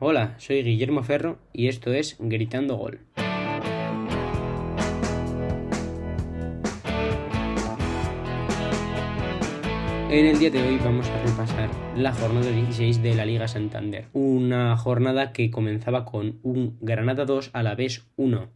Hola, soy Guillermo Ferro y esto es Gritando Gol. En el día de hoy vamos a repasar la jornada 16 de la Liga Santander. Una jornada que comenzaba con un Granada 2 a la vez 1.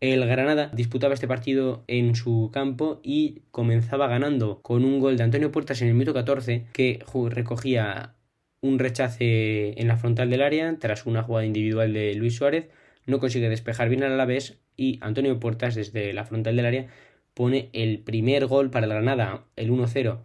El Granada disputaba este partido en su campo y comenzaba ganando con un gol de Antonio Puertas en el minuto 14 que recogía un rechace en la frontal del área tras una jugada individual de Luis Suárez, no consigue despejar bien al Alavés y Antonio Puertas desde la frontal del área pone el primer gol para el Granada, el 1-0.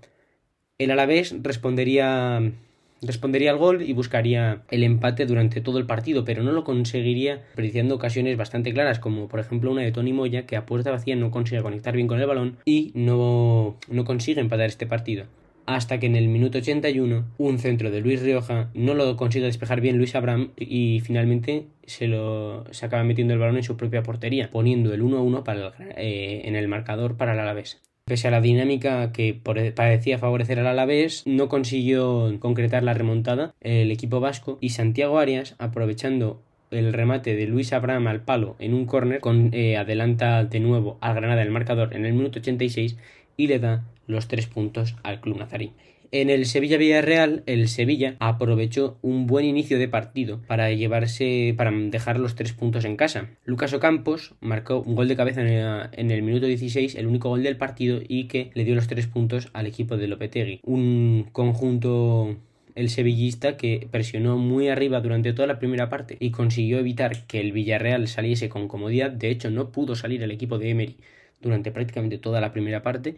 El Alavés respondería respondería al gol y buscaría el empate durante todo el partido, pero no lo conseguiría apreciando ocasiones bastante claras, como por ejemplo una de Tony Moya que a puerta vacía no consigue conectar bien con el balón y no, no consigue empatar este partido hasta que en el minuto 81 un centro de Luis Rioja no lo consigue despejar bien Luis Abraham y finalmente se lo se acaba metiendo el balón en su propia portería, poniendo el 1-1 para eh, en el marcador para el Alavés. Pese a la dinámica que parecía favorecer al Alavés, no consiguió concretar la remontada el equipo vasco y Santiago Arias, aprovechando el remate de Luis Abraham al palo en un córner, eh, adelanta de nuevo al Granada el marcador en el minuto 86 y le da los tres puntos al club nazarí. En el Sevilla-Villarreal, el Sevilla aprovechó un buen inicio de partido para llevarse, para dejar los tres puntos en casa. Lucas Ocampos marcó un gol de cabeza en el, minuto 16, el único gol del partido, y que le dio los tres puntos al equipo de Lopetegui. Un conjunto el sevillista que presionó muy arriba durante toda la primera parte y consiguió evitar que el Villarreal saliese con comodidad. De hecho, no pudo salir el equipo de Emery durante prácticamente toda la primera parte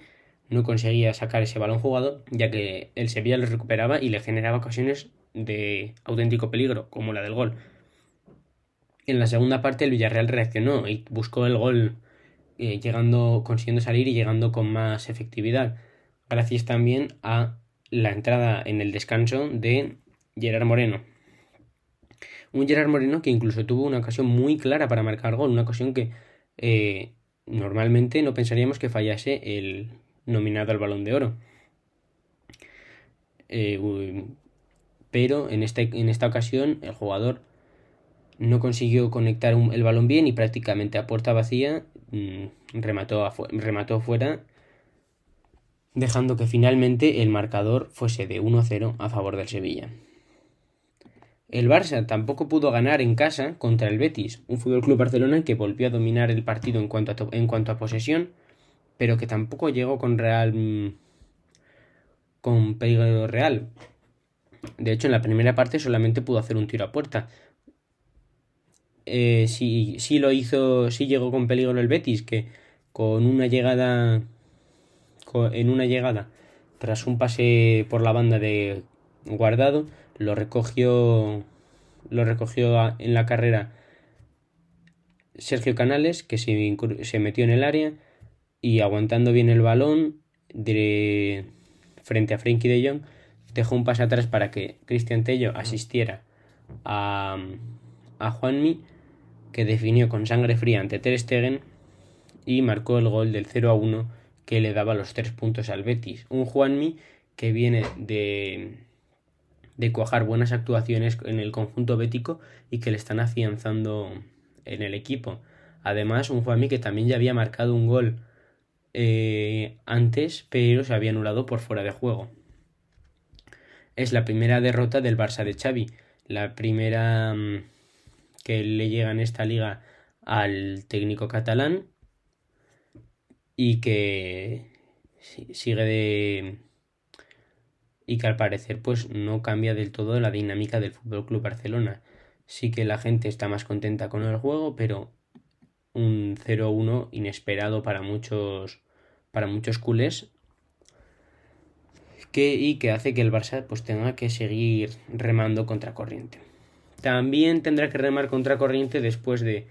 no conseguía sacar ese balón jugado, ya que el Sevilla lo recuperaba y le generaba ocasiones de auténtico peligro, como la del gol. En la segunda parte el Villarreal reaccionó y buscó el gol, eh, llegando, consiguiendo salir y llegando con más efectividad, gracias también a la entrada en el descanso de Gerard Moreno. Un Gerard Moreno que incluso tuvo una ocasión muy clara para marcar gol, una ocasión que eh, normalmente no pensaríamos que fallase el, nominado al balón de oro. Eh, pero en, este, en esta ocasión el jugador no consiguió conectar el balón bien y prácticamente a puerta vacía mm, remató, remató fuera, dejando que finalmente el marcador fuese de 1-0 a favor del Sevilla. El Barça tampoco pudo ganar en casa contra el Betis, un Fútbol Club Barcelona que volvió a dominar el partido en cuanto en cuanto a posesión, pero que tampoco llegó con real mm, con peligro real. De hecho, en la primera parte solamente pudo hacer un tiro a puerta. Eh, sí, sí lo hizo, sí llegó con peligro el Betis, que con una llegada, en una llegada, tras un pase por la banda de guardado, lo recogió, lo recogió en la carrera Sergio Canales, que se, se metió en el área y aguantando bien el balón de, frente a Frankie de Jong, dejó un pase atrás para que Cristian Tello asistiera a, a Juanmi, que definió con sangre fría ante Ter Stegen y marcó el gol del 0 a 1 que le daba los tres puntos al Betis. Un Juanmi que viene de, de cuajar buenas actuaciones en el conjunto bético y que le están afianzando en el equipo. Además, un Juanmi que también ya había marcado un gol eh, antes, pero se había anulado por fuera de juego. Es la primera derrota del Barça de Xavi, la primera mm, que le llega en esta liga al técnico catalán y que sigue de y que al parecer pues no cambia del todo la dinámica del Fútbol Club Barcelona. Sí que la gente está más contenta con el juego, pero un 0-1 inesperado para muchos para muchos culés que, y que hace que el Barça pues tenga que seguir remando contra corriente. También tendrá que remar contra corriente después de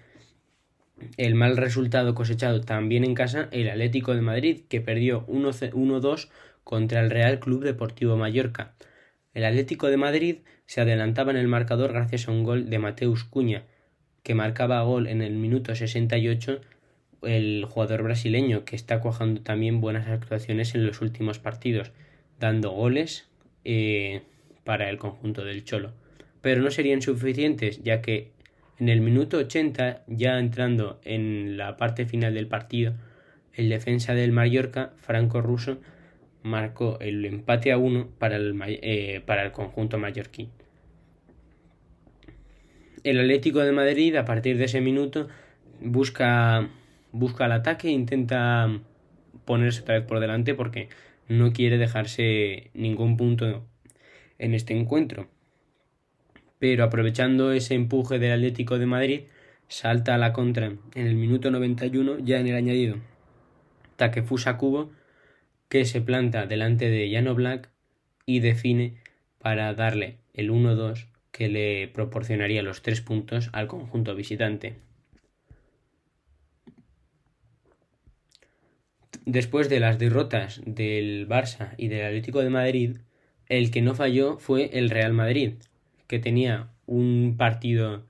el mal resultado cosechado también en casa el Atlético de Madrid que perdió 1-2 contra el Real Club Deportivo Mallorca. El Atlético de Madrid se adelantaba en el marcador gracias a un gol de Mateus Cuña, que marcaba gol en el minuto 68 el jugador brasileño que está cuajando también buenas actuaciones en los últimos partidos, dando goles eh, para el conjunto del Cholo. pero no serían suficientes, ya que en el minuto 80, ya entrando en la parte final del partido, el defensa del Mallorca, Franco Russo, marcó el empate a uno para el, eh, para el conjunto mallorquín. El Atlético de Madrid, a partir de ese minuto, busca, busca el ataque e intenta ponerse otra vez por delante porque no quiere dejarse ningún punto en este encuentro. Pero aprovechando ese empuje del Atlético de Madrid, salta a la contra en el minuto 91, ya en el añadido. Takefusa Kubo, que se planta delante de Llano Black y define para darle el 1-2 que le proporcionaría los tres puntos al conjunto visitante. Después de las derrotas del Barça y del Atlético de Madrid, el que no falló fue el Real Madrid, que tenía un partido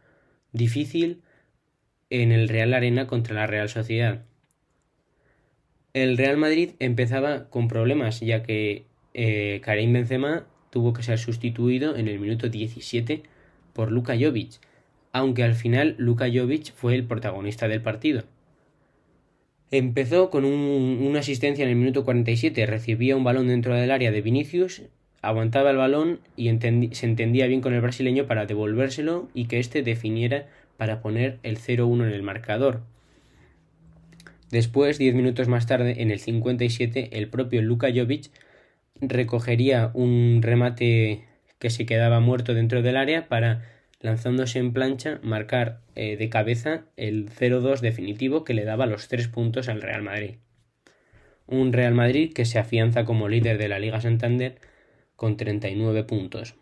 difícil en el Real Arena contra la Real Sociedad. El Real Madrid empezaba con problemas, ya que eh, Karim Benzema tuvo que ser sustituido en el minuto 17 por Luka Jovic, aunque al final Luka Jovic fue el protagonista del partido. Empezó con una asistencia en el minuto 47, recibía un balón dentro del área de Vinicius, aguantaba el balón y se entendía bien con el brasileño para devolvérselo y que éste definiera para poner el 0-1 en el marcador. Después, diez minutos más tarde, en el 57, el propio Luka Jovic recogería un remate que se quedaba muerto dentro del área para, lanzándose en plancha, marcar eh, de cabeza el 0-2 definitivo que le daba los tres puntos al Real Madrid. Un Real Madrid que se afianza como líder de la Liga Santander con 39 puntos.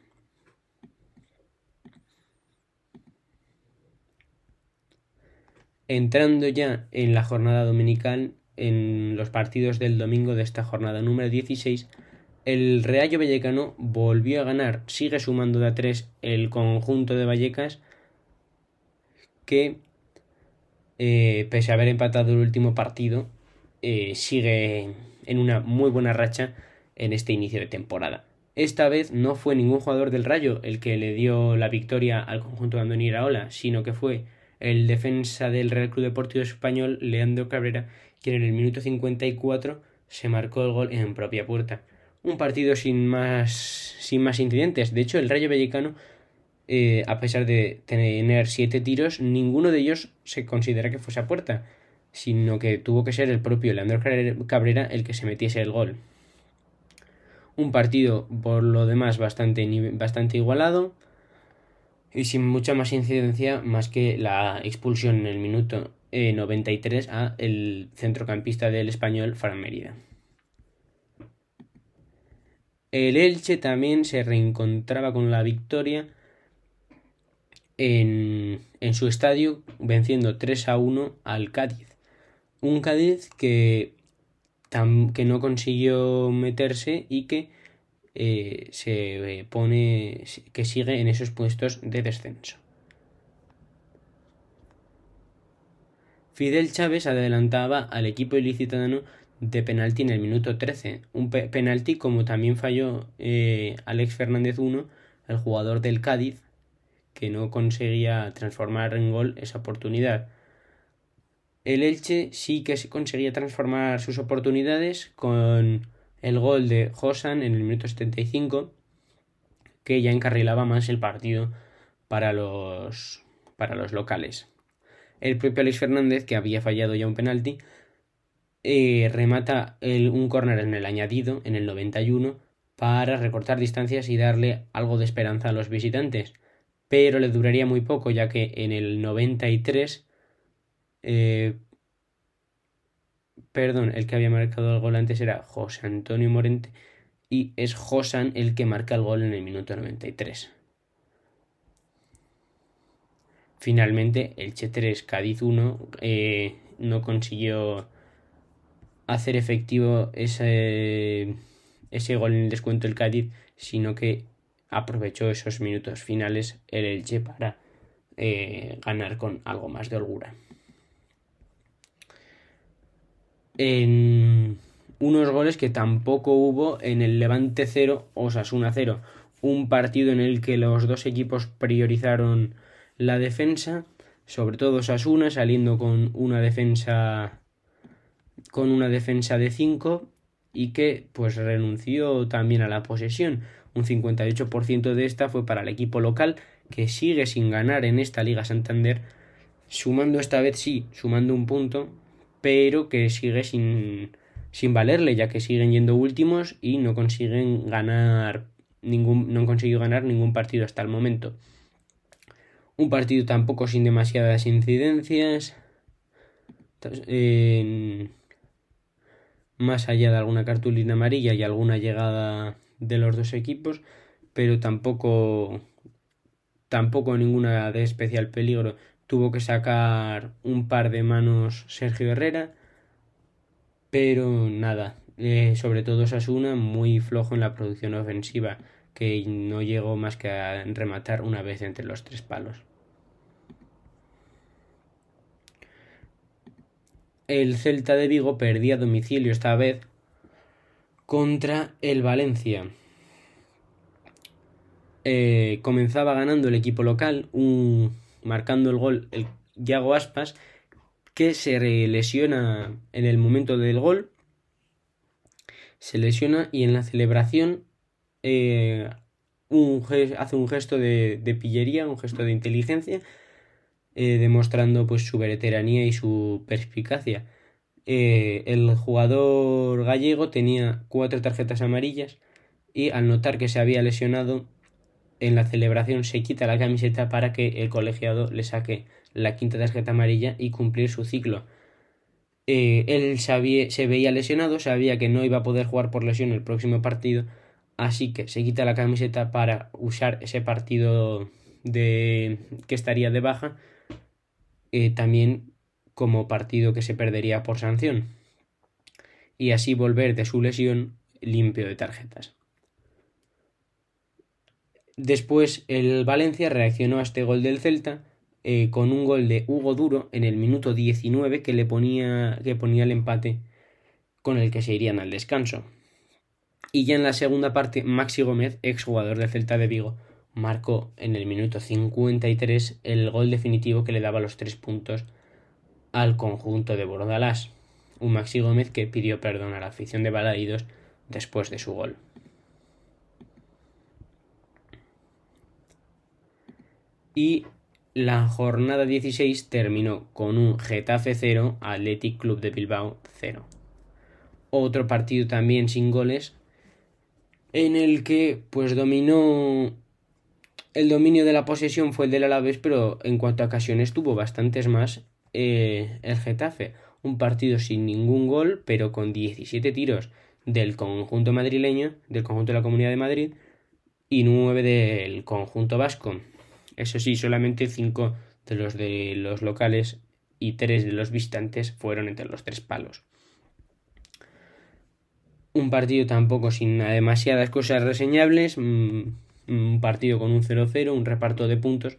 Entrando ya en la jornada dominical, en los partidos del domingo de esta jornada número 16, el Real Vallecano volvió a ganar, sigue sumando de a 3 el conjunto de Vallecas, que eh, pese a haber empatado el último partido, eh, sigue en una muy buena racha en este inicio de temporada. Esta vez no fue ningún jugador del Rayo el que le dio la victoria al conjunto de Andoni Iraola, sino que fue el defensa del Real Club Deportivo Español, Leandro Cabrera, quien en el minuto 54 se marcó el gol en propia puerta. Un partido sin más, sin más incidentes. De hecho, el Rayo Vallecano, eh, a pesar de tener siete tiros, ninguno de ellos se considera que fuese a puerta, sino que tuvo que ser el propio Leandro Cabrera el que se metiese el gol. Un partido, por lo demás, bastante, bastante igualado y sin mucha más incidencia más que la expulsión en el minuto 93 eh, a el centrocampista del español Fran Mérida. El Elche también se reencontraba con la victoria en, en su estadio venciendo 3 a 1 al Cádiz. Un Cádiz que que no consiguió meterse y que eh, se pone que sigue en esos puestos de descenso. Fidel Chávez adelantaba al equipo ilicitano de penalti en el minuto 13, un penalti como también falló eh, Alex Fernández 1, el jugador del Cádiz, que no conseguía transformar en gol esa oportunidad. El Elche sí que se conseguía transformar sus oportunidades con el gol de Josan en el minuto 75, que ya encarrilaba más el partido para los, para los locales. El propio Alex Fernández, que había fallado ya un penalti, eh, remata un córner en el añadido, en el 91, para recortar distancias y darle algo de esperanza a los visitantes. Pero le duraría muy poco, ya que en el 93 eh, perdón, el que había marcado el gol antes era José Antonio Morente y es Josan el que marca el gol en el minuto 93. Finalmente, el Che 3 Cádiz 1 eh, no consiguió hacer efectivo ese, ese gol en el descuento del Cádiz, sino que aprovechó esos minutos finales el Elche para eh, ganar con algo más de holgura. En unos goles que tampoco hubo en el Levante 0 o Sasuna 0. un partido en el que los dos equipos priorizaron la defensa, sobre todo Sasuna saliendo con una defensa con una defensa de 5 y que pues renunció también a la posesión. Un 58% de esta fue para el equipo local que sigue sin ganar en esta Liga Santander, sumando esta vez sí, sumando un punto, pero que sigue sin, sin valerle, ya que siguen yendo últimos y no consiguen ganar ningún, no han conseguido ganar ningún partido hasta el momento. Un partido tampoco sin demasiadas incidencias. más allá de alguna cartulina amarilla y alguna llegada de los dos equipos, pero tampoco tampoco ninguna de especial peligro. Tuvo que sacar un par de manos Sergio Herrera, pero nada, sobre todo Sasuna muy flojo en la producción ofensiva, que no llegó más que a rematar una vez entre los tres palos. El Celta de Vigo perdía domicilio esta vez contra el Valencia. Eh, comenzaba ganando el equipo local, un, marcando el gol el Yago Aspas, que se lesiona en el momento del gol, se lesiona y en la celebración eh, hace un gesto de, pillería, un gesto de inteligencia, eh, demostrando pues su veteranía y su perspicacia. el jugador gallego tenía cuatro tarjetas amarillas y al notar que se había lesionado en la celebración se quita la camiseta para que el colegiado le saque la quinta tarjeta amarilla y cumplir su ciclo. Eh, él se veía lesionado, sabía que no iba a poder jugar por lesión el próximo partido, así que se quita la camiseta para usar ese partido de que estaría de baja, eh, también como partido que se perdería por sanción, y así volver de su lesión limpio de tarjetas. Después el Valencia reaccionó a este gol del Celta eh, con un gol de Hugo Duro en el minuto 19 que le ponía, que ponía el empate con el que se irían al descanso. Y ya en la segunda parte, Maxi Gómez, exjugador del Celta de Vigo, marcó en el minuto 53 el gol definitivo que le daba los tres puntos al conjunto de Bordalás. Un Maxi Gómez que pidió perdón a la afición de Balaídos después de su gol. Y la jornada 16 terminó con un Getafe 0, Athletic Club de Bilbao 0. Otro partido también sin goles en el que pues dominó el dominio de la posesión fue el del Alavés, pero en cuanto a ocasiones tuvo bastantes más eh, el Getafe. Un partido sin ningún gol, pero con 17 tiros del conjunto madrileño, del conjunto de la Comunidad de Madrid, y 9 del conjunto vasco. Eso sí, solamente cinco de los de los locales y tres de los visitantes fueron entre los tres palos. Un partido tampoco sin demasiadas cosas reseñables, mm, un partido con un 0-0, un reparto de puntos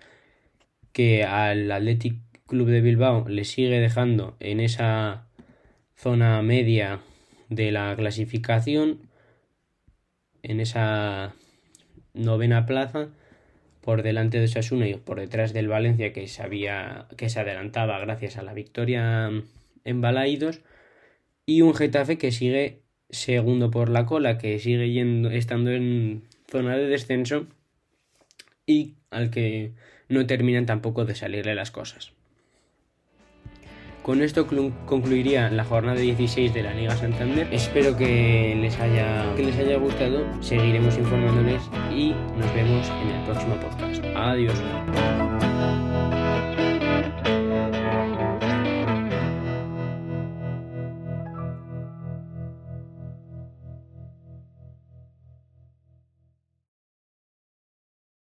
que al Athletic Club de Bilbao le sigue dejando en esa zona media de la clasificación, en esa novena plaza por delante de Sasuna y por detrás del Valencia que sabía que se adelantaba gracias a la victoria en Balaidos y un Getafe que sigue segundo por la cola, que sigue yendo, estando en zona de descenso y al que no terminan tampoco de salirle las cosas. Con esto concluiría la jornada 16 de la Liga Santander. Espero que les haya, que les haya gustado. Seguiremos informándoles y nos vemos en el próximo podcast. Adiós.